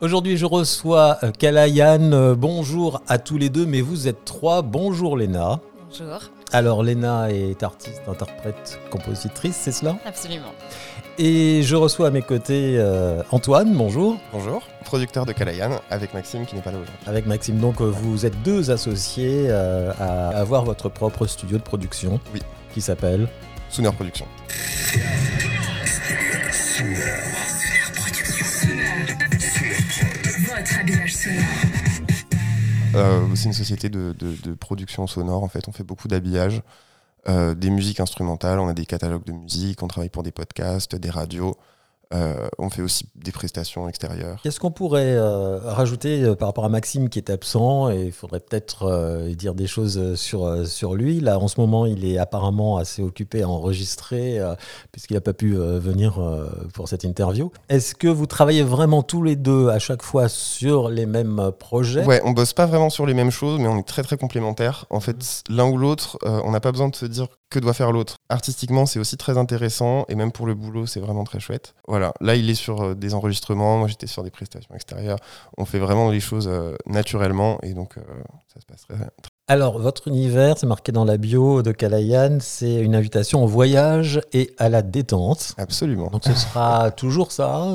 Aujourd'hui, je reçois euh, Kalayan. Euh, bonjour à tous les deux, mais vous êtes trois. Bonjour Léna. Bonjour. Alors Léna est artiste, interprète, compositrice, c'est cela? Absolument. Et je reçois à mes côtés euh, Antoine, bonjour. Bonjour, producteur de Kalayan avec Maxime qui n'est pas là aujourd'hui. Avec Maxime, donc vous êtes deux associés à avoir votre propre studio de production. Oui. Qui s'appelle Sooner Production. Euh, c'est une société de, production sonore en fait. On fait beaucoup d'habillage, euh, des musiques instrumentales, on a des catalogues de musique, on travaille pour des podcasts, des radios. Euh, on fait aussi des prestations extérieures. Qu'est-ce qu'on pourrait euh, rajouter euh, par rapport à Maxime qui est absent et il faudrait peut-être dire des choses sur, sur lui. Là, en ce moment, il est apparemment assez occupé à enregistrer puisqu'il n'a pas pu venir pour cette interview. Est-ce que vous travaillez vraiment tous les deux à chaque fois sur les mêmes projets? Ouais, on bosse pas vraiment sur les mêmes choses, mais on est très très complémentaires. En fait, l'un ou l'autre, on n'a pas besoin de se dire que doit faire l'autre. Artistiquement, c'est aussi très intéressant et même pour le boulot, c'est vraiment très chouette. Voilà, là, il est sur euh, des enregistrements, moi j'étais sur des prestations extérieures. On fait vraiment les choses euh, naturellement et donc euh, ça se passe très, très alors, votre univers, c'est marqué dans la bio de Kalayan, c'est une invitation au voyage et à la détente. Absolument. Donc, ce sera toujours ça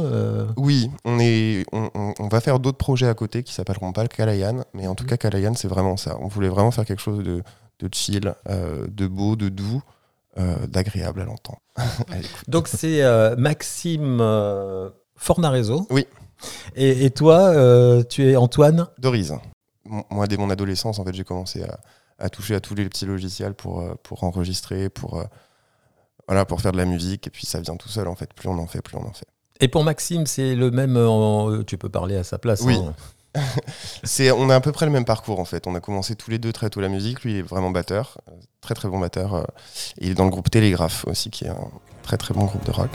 Oui, on, est, on, va faire d'autres projets à côté qui s'appelleront pas le Kalayan, mais en tout mhm. cas, Kalayan, c'est vraiment ça. On voulait vraiment faire quelque chose de, de chill, euh, de beau, de doux, euh, d'agréable à l'entendre. Donc c'est euh, Maxime Fornarezo. Oui. Et, toi, tu es Antoine? Dorise. Moi, dès mon adolescence, en fait, j'ai commencé à, toucher à tous les petits logiciels pour, pour enregistrer, pour, voilà, pour faire de la musique. Et puis ça vient tout seul, en fait. Plus on en fait, plus on en fait. Et pour Maxime, c'est le même. tu peux parler à sa place. Oui. Hein. on a à peu près le même parcours en fait. On a commencé tous les deux très tôt la musique. Lui, est vraiment batteur, euh, très très bon batteur. Euh, il est dans le groupe Télégraphe aussi, qui est un très très bon groupe de rock.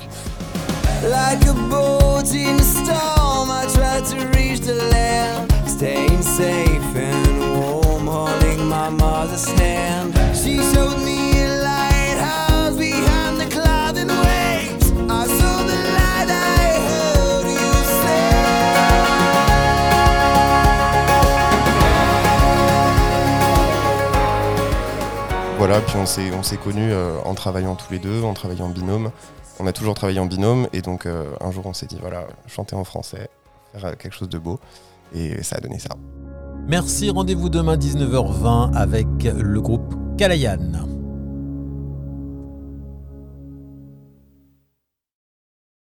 Voilà, puis on s'est, on s'est connus euh, en travaillant tous les deux, en travaillant en binôme. On a toujours travaillé en binôme et donc euh, un jour on s'est dit voilà, chanter en français, faire euh, quelque chose de beau et ça a donné ça. Merci, rendez-vous demain 19h20 avec le groupe Kalayan.